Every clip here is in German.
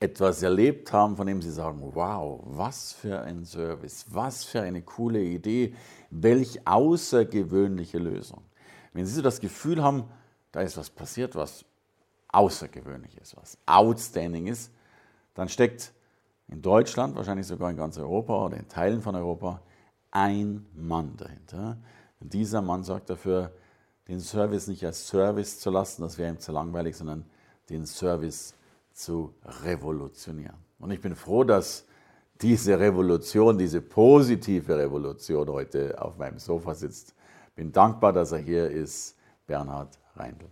etwas erlebt haben, von dem Sie sagen, wow, was für ein Service, was für eine coole Idee, welch außergewöhnliche Lösung. Wenn Sie so das Gefühl haben, da ist was passiert, was außergewöhnlich ist, was outstanding ist, dann steckt in Deutschland, wahrscheinlich sogar in ganz Europa oder in Teilen von Europa, ein Mann dahinter. Und dieser Mann sorgt dafür, den Service nicht als Service zu lassen, das wäre ihm zu langweilig, sondern den Service zu revolutionieren. Und ich bin froh, dass diese Revolution, diese positive Revolution heute auf meinem Sofa sitzt. Bin dankbar, dass er hier ist, Bernhard Reindl.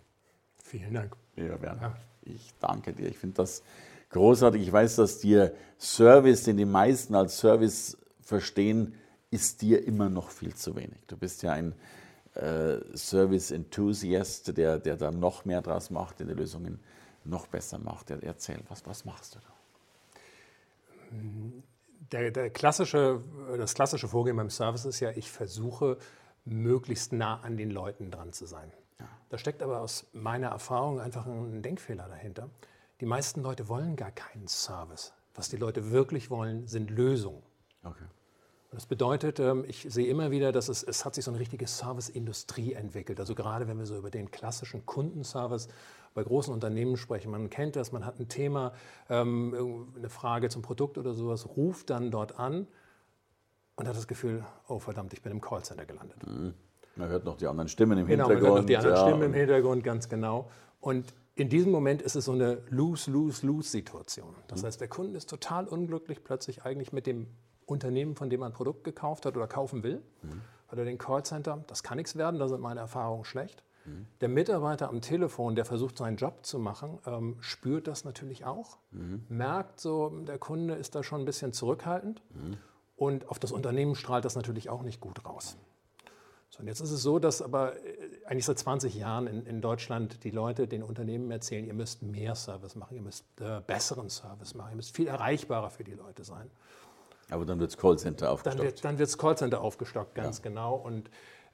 Vielen Dank. Ja, Bernhard, ich danke dir. Ich finde das großartig. Ich weiß, dass dir Service, den die meisten als Service verstehen, ist dir immer noch viel zu wenig. Du bist ja ein äh, Service-Enthusiast, der, der da noch mehr draus macht, der die Lösungen noch besser macht. Erzähl, was, was machst du da? Der, der klassische, das klassische Vorgehen beim Service ist ja, ich versuche möglichst nah an den Leuten dran zu sein. Ja. Da steckt aber aus meiner Erfahrung einfach ein Denkfehler dahinter. Die meisten Leute wollen gar keinen Service. Was die Leute wirklich wollen, sind Lösungen. Okay. Das bedeutet, ähm, ich sehe immer wieder, dass es, es hat sich so eine richtige Serviceindustrie entwickelt. Also gerade wenn wir so über den klassischen Kundenservice bei großen Unternehmen sprechen, man kennt das, man hat ein Thema, ähm, eine Frage zum Produkt oder sowas, ruft dann dort an und hat das Gefühl, oh verdammt, ich bin im Callcenter gelandet. Mhm. Man hört noch die anderen Stimmen im genau, Hintergrund. Man hört noch die anderen ja. Stimmen im Hintergrund, ganz genau. Und in diesem Moment ist es so eine Lose-Lose-Lose-Situation. Das mhm. heißt, der Kunde ist total unglücklich plötzlich eigentlich mit dem Unternehmen, von dem man ein Produkt gekauft hat oder kaufen will, mhm. oder den Callcenter, das kann nichts werden, da sind meine Erfahrungen schlecht. Mhm. Der Mitarbeiter am Telefon, der versucht, seinen Job zu machen, ähm, spürt das natürlich auch, mhm. merkt so, der Kunde ist da schon ein bisschen zurückhaltend mhm. und auf das Unternehmen strahlt das natürlich auch nicht gut raus. So, und jetzt ist es so, dass aber äh, eigentlich seit 20 Jahren in, in, Deutschland die Leute den Unternehmen erzählen, ihr müsst mehr Service machen, ihr müsst äh, besseren Service machen, ihr müsst viel erreichbarer für die Leute sein. Aber dann wird das Callcenter aufgestockt. Dann wird das Callcenter aufgestockt, ganz ja. genau. Und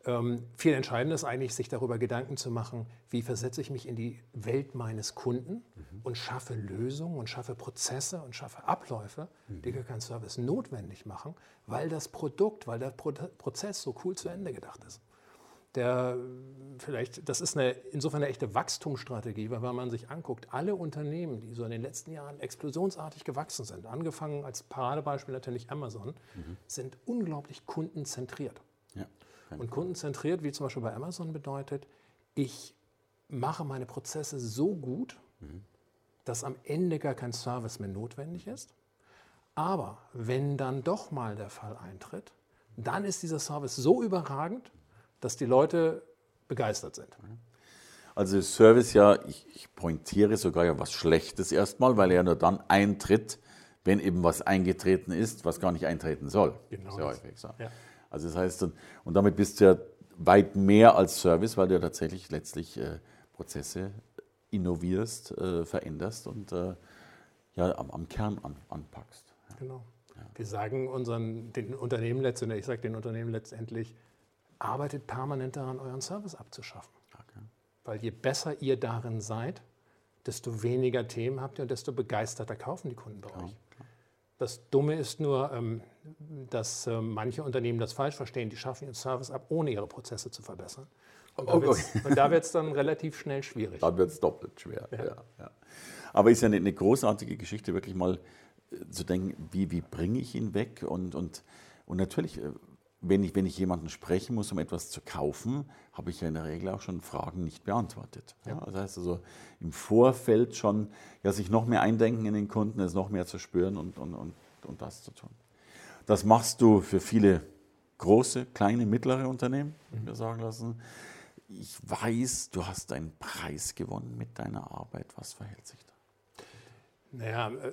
ähm, viel entscheidender ist eigentlich, sich darüber Gedanken zu machen, wie versetze ich mich in die Welt meines Kunden mhm. und schaffe Lösungen und schaffe Prozesse und schaffe Abläufe, mhm. die gar keinen Service notwendig machen, weil das Produkt, weil der Pro Prozess so cool zu Ende gedacht ist der vielleicht, das ist eine, insofern eine echte Wachstumsstrategie, weil wenn man sich anguckt, alle Unternehmen, die so in den letzten Jahren explosionsartig gewachsen sind, angefangen als Paradebeispiel natürlich Amazon, mhm. sind unglaublich kundenzentriert. Ja, Und kundenzentriert, wie zum Beispiel bei Amazon bedeutet, ich mache meine Prozesse so gut, mhm. dass am Ende gar kein Service mehr notwendig ist. Aber wenn dann doch mal der Fall eintritt, dann ist dieser Service so überragend, dass die Leute begeistert sind. Also Service ja, ich, ich pointiere sogar ja was Schlechtes erstmal, weil er ja nur dann eintritt, wenn eben was eingetreten ist, was gar nicht eintreten soll. Genau. Sehr häufig so. ja. Also das heißt, und damit bist du ja weit mehr als Service, weil du ja tatsächlich letztlich äh, Prozesse innovierst, äh, veränderst und äh, ja, am, am Kern an, anpackst. Ja. Genau. Ja. Wir sagen unseren, den Unternehmen letztendlich, ich sage den Unternehmen letztendlich, arbeitet permanent daran, euren Service abzuschaffen. Okay. Weil je besser ihr darin seid, desto weniger Themen habt ihr und desto begeisterter kaufen die Kunden bei klar, euch. Klar. Das Dumme ist nur, ähm, dass ähm, manche Unternehmen das falsch verstehen. Die schaffen ihren Service ab, ohne ihre Prozesse zu verbessern. Und da wird es dann relativ schnell schwierig. Dann wird es doppelt schwer. Ja. Ja, ja. Aber ist ja eine, eine, großartige Geschichte, wirklich mal äh, zu denken, wie, wie bringe ich ihn weg? Und, und, und natürlich äh, wenn ich, wenn ich jemanden sprechen muss, um etwas zu kaufen, habe ich ja in der Regel auch schon Fragen nicht beantwortet. Ja. das heißt also im Vorfeld schon ja, sich noch mehr eindenken in den Kunden, es noch mehr zu spüren und, und, und, und das zu tun. Das machst du für viele große, kleine, mittlere Unternehmen, mhm. wir sagen lassen. Ich weiß, du hast einen Preis gewonnen mit deiner Arbeit. Was verhält sich da? Naja, äh,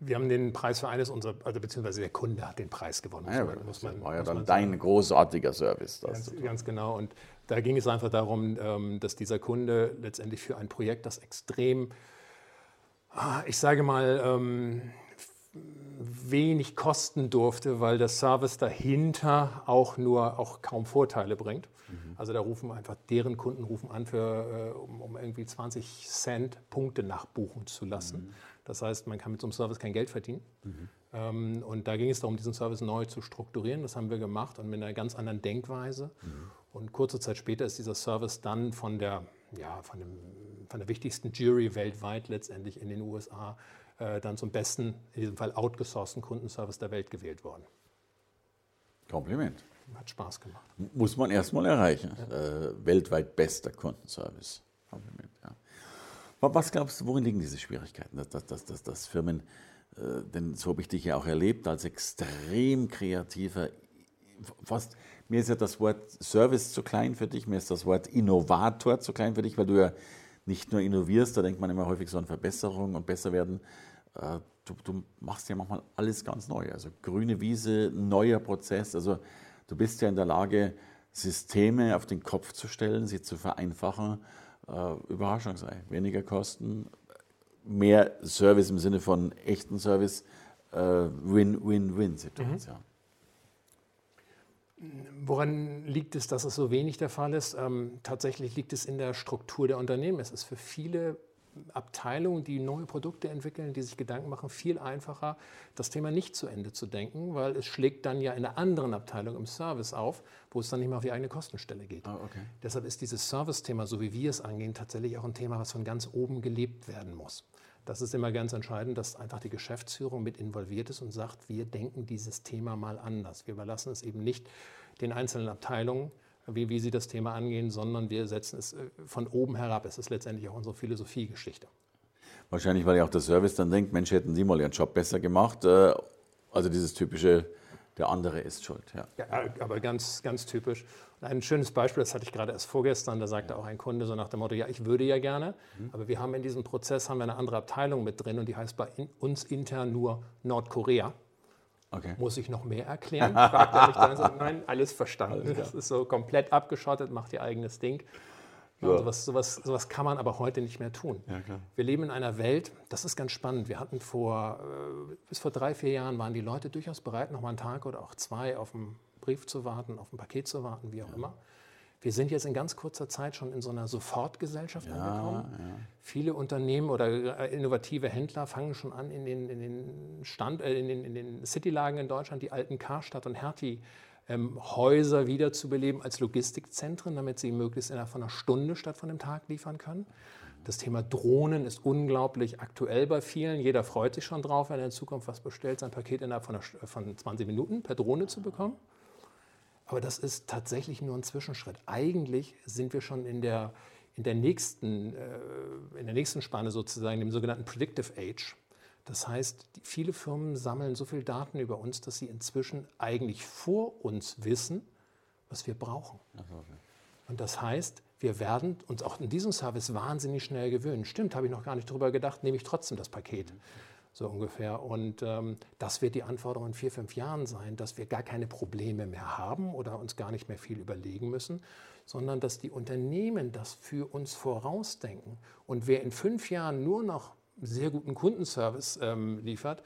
wir haben den Preis für eines unserer, also beziehungsweise der Kunde hat den Preis gewonnen. Ja, muss man, war ja dann dein großartiger Service. Ganz, ganz, genau. Und da ging es einfach darum, ähm, dass dieser Kunde letztendlich für ein Projekt, das extrem, ah, ich sage mal, ähm, wenig kosten durfte, weil der Service dahinter auch nur auch kaum Vorteile bringt. Mhm. Also da rufen einfach deren Kunden rufen an, für, äh, um, um, irgendwie 20 Cent Punkte nachbuchen zu lassen. Mhm. Das heißt, man kann mit so einem Service kein Geld verdienen. Mhm. Ähm, und da ging es darum, diesen Service neu zu strukturieren. Das haben wir gemacht und mit einer ganz anderen Denkweise. Mhm. Und kurze Zeit später ist dieser Service dann von der, ja, von, dem, von der wichtigsten Jury weltweit letztendlich in den USA äh, dann zum besten, in diesem Fall outgesourcten Kundenservice der Welt gewählt worden. Kompliment. Hat Spaß gemacht. Muss man erstmal erreichen. Ja. Äh, weltweit bester Kundenservice. Ja. Was glaubst du, worin liegen diese Schwierigkeiten, dass, dass, dass, dass, Firmen, äh, denn so habe ich dich ja auch erlebt, als extrem kreativer, fast, mir ist ja das Wort Service zu klein für dich, mir ist das Wort Innovator zu klein für dich, weil du ja nicht nur innovierst, da denkt man immer häufig so an Verbesserung und besser werden. Äh, du, du, machst ja manchmal alles ganz neu. Also grüne Wiese, neuer Prozess. Also du bist ja in der Lage, Systeme auf den Kopf zu stellen, sie zu vereinfachen. Äh, Überraschung sei. Weniger Kosten, mehr Service im Sinne von echten Service, äh, Win-Win-Win-Situation. Mhm. Woran liegt es, dass es so wenig der Fall ist? Ähm, tatsächlich liegt es in der Struktur der Unternehmen. Es ist für viele Abteilungen, die neue Produkte entwickeln, die sich Gedanken machen, viel einfacher, das Thema nicht zu Ende zu denken, weil es schlägt dann ja in einer anderen Abteilung im Service auf, wo es dann nicht mehr auf die eigene Kostenstelle geht. Oh, okay. Deshalb ist dieses Service-Thema, so wie wir es angehen, tatsächlich auch ein Thema, was von ganz oben gelebt werden muss. Das ist immer ganz entscheidend, dass einfach die Geschäftsführung mit involviert ist und sagt, wir denken dieses Thema mal anders. Wir überlassen es eben nicht den einzelnen Abteilungen, wie, wie sie das Thema angehen, sondern wir setzen es äh, von oben herab. Es ist letztendlich auch unsere Philosophiegeschichte. Wahrscheinlich, weil ja auch der Service dann denkt, Mensch, hätten Sie mal Ihren Job besser gemacht. Äh, also dieses typische, der andere ist schuld. Ja, ja aber ganz, ganz typisch. Ein schönes Beispiel, das hatte ich gerade erst vorgestern, da sagte auch ein Kunde so nach dem Motto, ja, ich würde ja gerne, mhm. aber wir haben in diesem Prozess haben wir eine andere Abteilung mit drin und die heißt bei uns intern nur Nordkorea. Okay. Muss ich noch mehr erklären? Fragt er mich dann so, nein, alles verstanden. Alles das ist so komplett abgeschottet, macht ihr eigenes Ding. Ja. Sowas, sowas, sowas, kann man aber heute nicht mehr tun. Ja, wir leben in einer Welt, das ist ganz spannend. Wir hatten vor, äh, bis vor drei, vier Jahren waren die Leute durchaus bereit, noch mal einen Tag oder auch zwei auf einen Brief zu warten, auf ein Paket zu warten, wie auch ja. immer. Wir sind jetzt in ganz kurzer Zeit schon in so einer Sofortgesellschaft ja, angekommen. Ja. Viele Unternehmen oder äh, innovative Händler fangen schon an, in den, in den, Stand, äh, in den, in den Citylagen in Deutschland die alten Karstadt und Hertie ähm, Häuser wiederzubeleben als Logistikzentren, damit sie möglichst innerhalb von einer Stunde statt von einem Tag liefern können. Das Thema Drohnen ist unglaublich aktuell bei vielen. Jeder freut sich schon drauf, wenn er in Zukunft was bestellt, sein Paket innerhalb von, einer, von 20 Minuten per Drohne zu bekommen. Aber das ist tatsächlich nur ein Zwischenschritt. Eigentlich sind wir schon in der, in der, nächsten, äh, in der nächsten Spanne sozusagen, dem sogenannten Predictive Age. Das heißt, viele Firmen sammeln so viel Daten über uns, dass sie inzwischen eigentlich vor uns wissen, was wir brauchen. Und das heißt, wir werden uns auch in diesem Service wahnsinnig schnell gewöhnen. Stimmt, habe ich noch gar nicht drüber gedacht, nehme ich trotzdem das Paket so ungefähr. Und ähm, das wird die Anforderung in vier, fünf Jahren sein, dass wir gar keine Probleme mehr haben oder uns gar nicht mehr viel überlegen müssen, sondern dass die Unternehmen das für uns vorausdenken. Und wer in fünf Jahren nur noch sehr guten Kundenservice ähm, liefert,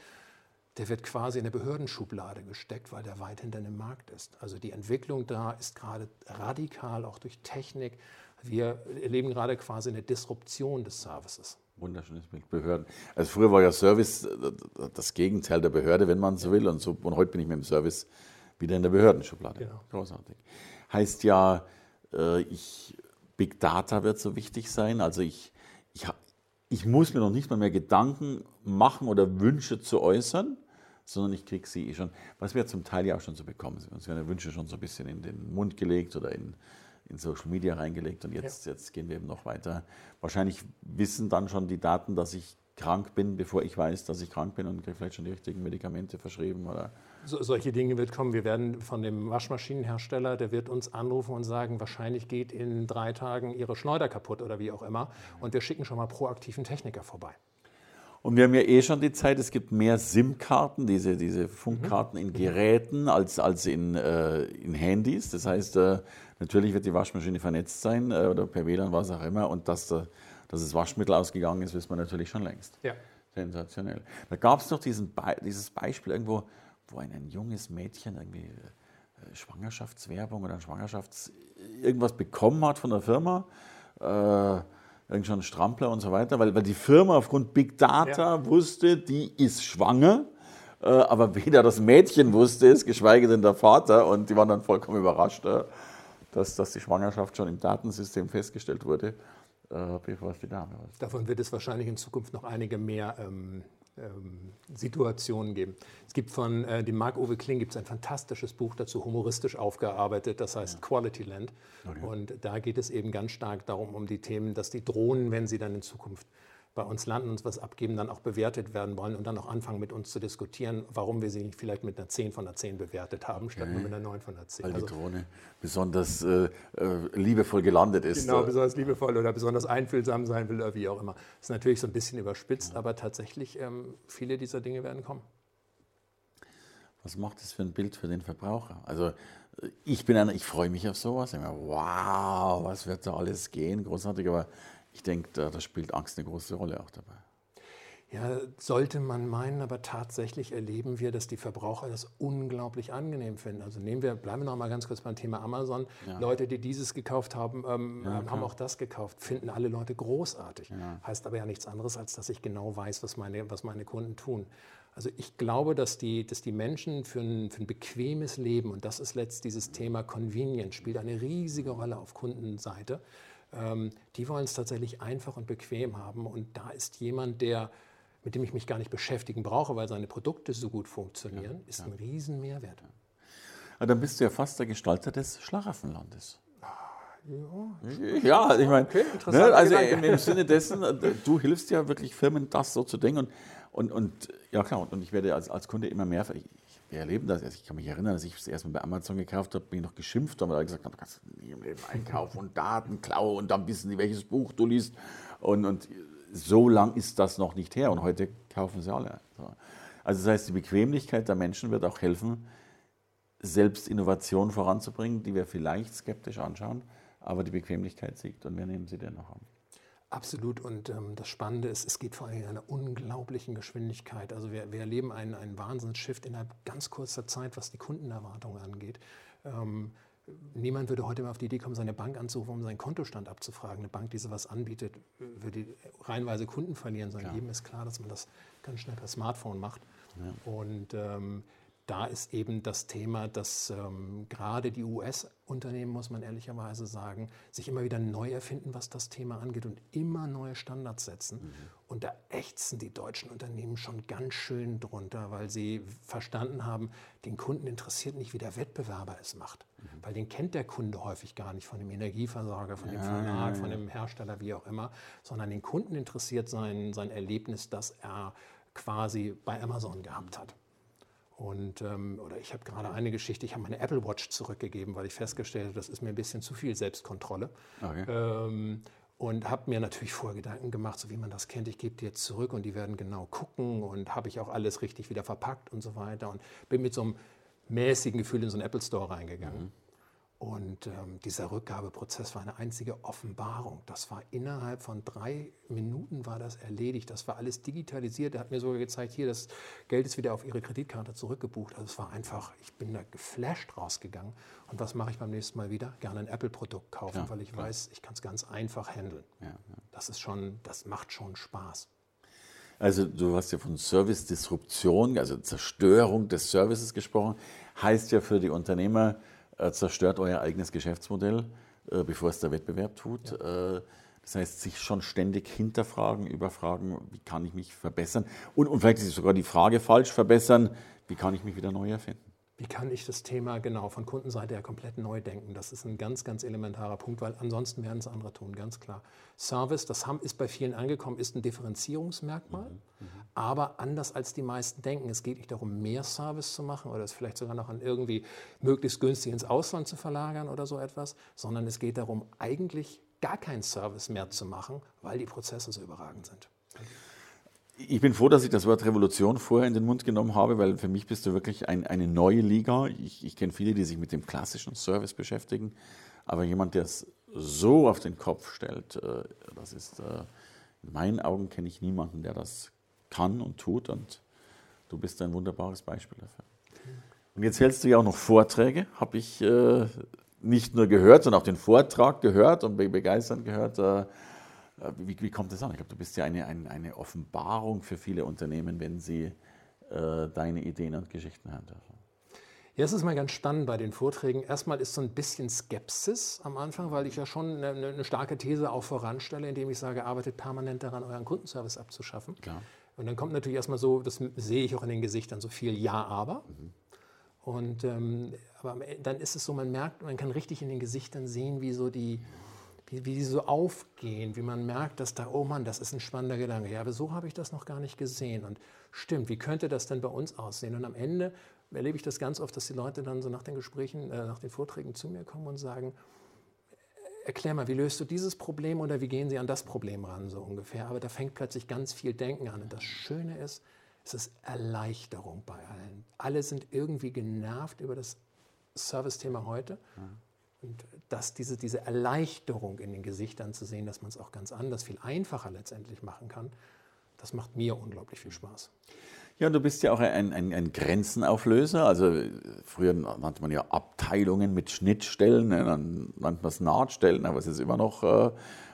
der wird quasi in der Behördenschublade gesteckt, weil der weit hinter dem Markt ist. Also die Entwicklung da ist gerade radikal, auch durch Technik. Wir erleben gerade quasi eine Disruption des Services. Wunderschönes Bild, Behörden. Also früher war ja Service äh, das Gegenteil der Behörde, wenn man so will. Und, so, und heute bin ich mit dem Service wieder in der Behördenschublade. Genau. Großartig. Heißt ja, äh, ich, Big Data wird so wichtig sein. Also ich, ich, ich muss mir noch nicht mal mehr Gedanken machen oder Wünsche zu äußern, sondern ich kriege sie eh schon, was wir zum Teil ja auch schon so bekommen. Uns werden Wünsche schon so ein bisschen in den Mund gelegt oder in, in Social Media reingelegt und jetzt, ja. jetzt gehen wir eben noch weiter. Wahrscheinlich wissen dann schon die Daten, dass ich krank bin, bevor ich weiß, dass ich krank bin und kriege vielleicht schon die richtigen Medikamente verschrieben oder so, solche Dinge wird kommen. Wir werden von dem Waschmaschinenhersteller, der wird uns anrufen und sagen, wahrscheinlich geht in drei Tagen Ihre Schleuder kaputt oder wie auch immer. Und wir schicken schon mal proaktiven Techniker vorbei. Und wir haben ja eh schon die Zeit, es gibt mehr SIM-Karten, diese, diese Funkkarten in Geräten als, als in, äh, in Handys. Das heißt, äh, natürlich wird die Waschmaschine vernetzt sein äh, oder per WLAN, was auch immer. Und dass, dass das Waschmittel ausgegangen ist, wissen wir natürlich schon längst. Ja. Sensationell. Da gab es doch diesen Be dieses Beispiel irgendwo, wo ein, ein junges Mädchen irgendwie äh, Schwangerschaftswerbung oder Schwangerschafts irgendwas bekommen hat von der Firma. Irgend schon Strampler und so weiter, weil, weil die Firma aufgrund Big Data ja. wusste, die ist schwanger, äh, aber weder das Mädchen wusste es, geschweige denn der Vater und die waren dann vollkommen überrascht, äh, dass, dass die Schwangerschaft schon im Datensystem festgestellt wurde, äh, bevor es die Dame war. Davon wird es wahrscheinlich in Zukunft noch einige mehr ähm, Situationen geben. Es gibt von äh, dem Marc-Uwe Kling gibt's ein fantastisches Buch dazu, humoristisch aufgearbeitet, das heißt ja. Quality Land. Okay. Und da geht es eben ganz stark darum, um die Themen, dass die Drohnen, wenn sie dann in Zukunft bei uns landen, uns was abgeben, dann auch bewertet werden wollen und dann auch anfangen mit uns zu diskutieren, warum wir sie nicht vielleicht mit einer 10 von der 10 bewertet haben, statt okay. nur mit einer 9 von der 10. Weil also, die Drohne besonders äh, äh, liebevoll gelandet ist. Genau, besonders liebevoll oder besonders einfühlsam sein will oder wie auch immer. Das ist natürlich so ein bisschen überspitzt, ja. aber tatsächlich ähm, viele dieser Dinge werden kommen. Was macht das für ein Bild für den Verbraucher? Also ich bin einer, ich freue mich auf sowas. Ich meine, wow, was wird da alles gehen? Großartig, aber ich denke, da, da spielt Angst eine große Rolle auch dabei. Ja, sollte man meinen, aber tatsächlich erleben wir, dass die Verbraucher das unglaublich angenehm finden. Also nehmen wir, bleiben wir noch mal ganz kurz beim Thema Amazon. Ja. Leute, die dieses gekauft haben, ähm, ja, haben auch das gekauft, finden alle Leute großartig. Ja. Heißt aber ja nichts anderes, als dass ich genau weiß, was meine, was meine Kunden tun. Also ich glaube, dass die, dass die Menschen für ein, für ein bequemes Leben, und das ist letzt dieses Thema Convenience, spielt eine riesige Rolle auf Kundenseite, ähm, die wollen es tatsächlich einfach und bequem haben. Und da ist jemand, der, mit dem ich mich gar nicht beschäftigen brauche, weil seine Produkte so gut funktionieren, ja, ist ja. ein Riesenmehrwert. Ja, dann bist du ja fast der Gestalter des Schlaraffenlandes. Ja, ja ich meine, okay, ne, also im, im, Sinne dessen, äh, du hilfst ja wirklich Firmen, das so zu denken. Und, und, und ja klar, und ich werde als, als Kunde immer mehr, ich, wir erleben das. Also ich kann mich erinnern, als ich das erste Mal bei Amazon gekauft habe, bin ich noch geschimpft, weil er gesagt du kannst nie im Leben einkaufen und Daten klauen und dann wissen die, welches Buch du liest. Und, und so lang ist das noch nicht her und heute kaufen sie alle. Also das heißt, die Bequemlichkeit der Menschen wird auch helfen, selbst Innovationen voranzubringen, die wir vielleicht skeptisch anschauen, aber die Bequemlichkeit siegt und wir nehmen sie dennoch an. Absolut. Und ähm, das Spannende ist, es geht vor allem in einer unglaublichen Geschwindigkeit. Also wir, wir erleben einen, einen Wahnsinnsshift innerhalb ganz kurzer Zeit, was die Kundenerwartungen angeht. Ähm, niemand würde heute mal auf die Idee kommen, seine Bank anzurufen, um seinen Kontostand abzufragen. Eine Bank, die sowas anbietet, würde reihenweise Kunden verlieren. Sondern jedem ist klar, dass man das ganz schnell per Smartphone macht. Ja. Und ähm, da ist eben das Thema, dass ähm, gerade die US-Unternehmen, muss man ehrlicherweise sagen, sich immer wieder neu erfinden, was das Thema angeht und immer neue Standards setzen. Mhm. Und da ächzen die deutschen Unternehmen schon ganz schön drunter, weil sie verstanden haben, den Kunden interessiert nicht, wie der Wettbewerber es macht. Mhm. Weil den kennt der Kunde häufig gar nicht von dem Energieversorger, von dem ja, Verlag, ja, ja. von dem Hersteller, wie auch immer, sondern den Kunden interessiert sein, sein Erlebnis, das er quasi bei Amazon gehabt hat. Und, ähm, oder ich habe gerade eine Geschichte, ich habe meine Apple Watch zurückgegeben, weil ich festgestellt habe, das ist mir ein bisschen zu viel Selbstkontrolle. Okay. Ähm, und habe mir natürlich vorher Gedanken gemacht, so wie man das kennt, ich gebe die jetzt zurück und die werden genau gucken und habe ich auch alles richtig wieder verpackt und so weiter. Und bin mit so einem mäßigen Gefühl in so einen Apple Store reingegangen. Mhm. Und ähm, dieser Rückgabeprozess war eine einzige Offenbarung. Das war innerhalb von drei Minuten war das erledigt. Das war alles digitalisiert. Er hat mir sogar gezeigt, hier, das Geld ist wieder auf Ihre Kreditkarte zurückgebucht. Also es war einfach, ich bin da geflasht rausgegangen. Und was mache ich beim nächsten Mal wieder? Gerne ein Apple-Produkt kaufen, ja, weil ich klar. weiß, ich kann es ganz einfach handeln. Ja, ja. Das ist schon, das macht schon Spaß. Also du hast ja von Service-Disruption, also Zerstörung des Services gesprochen. Heißt ja für die Unternehmer, zerstört euer eigenes Geschäftsmodell, äh, bevor es der Wettbewerb tut. Ja. Äh, das heißt, sich schon ständig hinterfragen, überfragen, wie kann ich mich verbessern? Und, und vielleicht ist sogar die Frage falsch, verbessern, wie kann ich mich wieder neu erfinden? Wie kann ich das Thema genau von Kundenseite her komplett neu denken? Das ist ein ganz, ganz elementarer Punkt, weil ansonsten werden es andere tun, ganz klar. Service, das haben, ist bei vielen angekommen, ist ein Differenzierungsmerkmal, mhm, mhm. aber anders als die meisten denken. Es geht nicht darum, mehr Service zu machen oder es vielleicht sogar noch an irgendwie möglichst günstig ins Ausland zu verlagern oder so etwas, sondern es geht darum, eigentlich gar keinen Service mehr zu machen, weil die Prozesse so überragend sind. Ich bin froh, dass ich das Wort Revolution vorher in den Mund genommen habe, weil für mich bist du wirklich ein, eine neue Liga. Ich, ich kenne viele, die sich mit dem klassischen Service beschäftigen, aber jemand, der es so auf den Kopf stellt, äh, das ist, äh, in meinen Augen kenne ich niemanden, der das kann und tut und du bist ein wunderbares Beispiel dafür. Und jetzt hältst du ja auch noch Vorträge, habe ich äh, nicht nur gehört, sondern auch den Vortrag gehört und begeistert gehört. Wie, wie, kommt das an? Ich glaube, du bist ja eine, eine, eine, Offenbarung für viele Unternehmen, wenn sie äh, deine Ideen und Geschichten hören dürfen. Ja, es ist mal ganz spannend bei den Vorträgen. Erstmal ist so ein bisschen Skepsis am Anfang, weil ich ja schon eine, eine starke These auch voranstelle, indem ich sage, arbeitet permanent daran, euren Kundenservice abzuschaffen. Klar. Und dann kommt natürlich erstmal so, das sehe ich auch in den Gesichtern, so viel Ja, aber. Mhm. Und ähm, aber dann ist es so, man merkt, man kann richtig in den Gesichtern sehen, wie so die, wie, wie die so aufgehen, wie man merkt, dass da, oh Mann, das ist ein spannender Gedanke. Ja, aber so habe ich das noch gar nicht gesehen. Und stimmt, wie könnte das denn bei uns aussehen? Und am Ende erlebe ich das ganz oft, dass die Leute dann so nach den Gesprächen, äh, nach den Vorträgen zu mir kommen und sagen, erklär mal, wie löst du dieses Problem oder wie gehen sie an das Problem ran, so ungefähr. Aber da fängt plötzlich ganz viel Denken an. Und das Schöne ist, es ist Erleichterung bei allen. Alle sind irgendwie genervt über das Service-Thema heute. Und dass diese, diese Erleichterung in den Gesichtern zu sehen, dass man es auch ganz anders, viel einfacher letztendlich machen kann, das macht mir unglaublich viel Spaß. Ja, du bist ja auch ein, ein, ein, Grenzenauflöser. Also früher nannte man ja Abteilungen mit Schnittstellen, ne? dann nannte man es Nahtstellen, aber es ist immer noch, äh,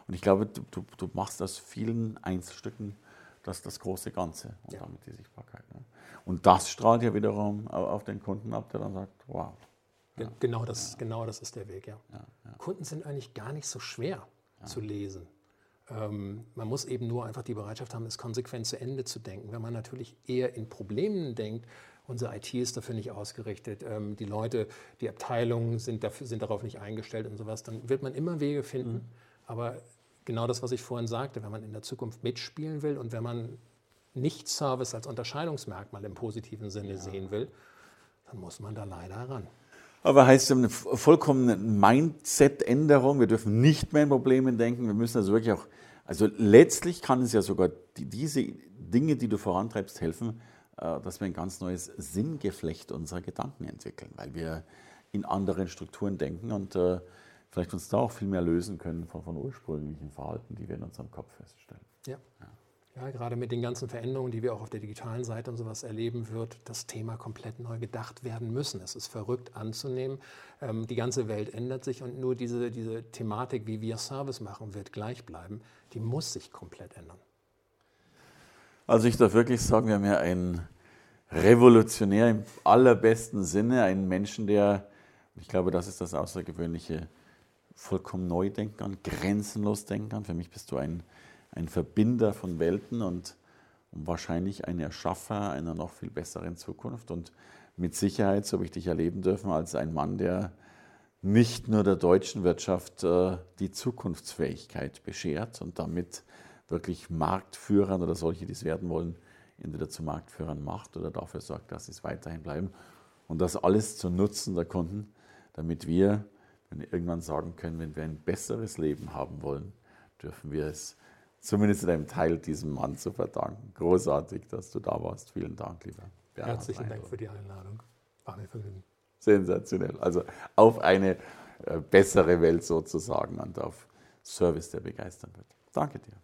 und ich glaube, du, du, du, machst aus vielen Einzelstücken das, das große Ganze und ja. damit die Sichtbarkeit. Ne? Und das strahlt ja wiederum auf den Kunden ab, der dann sagt, wow. Ja. Genau, das, ja. genau das ist der Weg, ja. Kunden sind eigentlich gar nicht so schwer zu lesen. Ähm, man muss eben nur einfach die Bereitschaft haben, es konsequent zu Ende zu denken. Wenn man natürlich eher in Problemen denkt, unsere IT ist dafür nicht ausgerichtet, ähm, die Leute, die Abteilungen sind, dafür, sind darauf nicht eingestellt und sowas, dann wird man immer Wege finden. Mhm. Aber genau das, was ich vorhin sagte, wenn man in der Zukunft mitspielen will und wenn man nicht Service als Unterscheidungsmerkmal im positiven Sinne ja. sehen will, dann muss man da leider ran. Aber heißt es eine vollkommene Mindset-Änderung. Wir dürfen nicht mehr in Problemen denken. Wir müssen also wirklich auch, also letztlich kann es ja sogar die, diese Dinge, die du vorantreibst, helfen, äh, dass wir ein ganz neues Sinngeflecht unserer Gedanken entwickeln, weil wir in anderen Strukturen denken und äh, vielleicht uns da auch viel mehr lösen können von, von ursprünglichen Verhalten, die wir in unserem Kopf feststellen. Ja. ja. Ja, gerade mit den ganzen Veränderungen, die wir auch auf der digitalen Seite und sowas erleben, wird das Thema komplett neu gedacht werden müssen. Es ist verrückt anzunehmen. Ähm, die ganze Welt ändert sich und nur diese, diese Thematik, wie wir Service machen, wird gleich bleiben. Die muss sich komplett ändern. Also ich darf wirklich sagen, wir haben ja einen Revolutionär im allerbesten Sinne, einen Menschen, der, ich glaube, das ist das Außergewöhnliche, vollkommen neu denken kann, grenzenlos denken kann. Für mich bist du ein ein Verbinder von Welten und, wahrscheinlich ein Erschaffer einer noch viel besseren Zukunft. Und mit Sicherheit, so habe ich dich erleben dürfen, als ein Mann, der nicht nur der deutschen Wirtschaft äh, die Zukunftsfähigkeit beschert und damit wirklich Marktführern oder solche, die es werden wollen, entweder zu Marktführern macht oder dafür sorgt, dass sie es weiterhin bleiben. Und das alles zu Nutzen der Kunden, damit wir, wenn wir irgendwann sagen können, wenn wir ein besseres Leben haben wollen, dürfen wir es zumindest in einem Teil diesem Mann zu verdanken. Großartig, dass du da warst. Vielen Dank, lieber Bernhard Herzlichen Dank für die Einladung. War mir Vergnügen. Sensationell. Also auf eine äh, bessere Welt sozusagen und auf Service, der begeistern wird. Danke dir.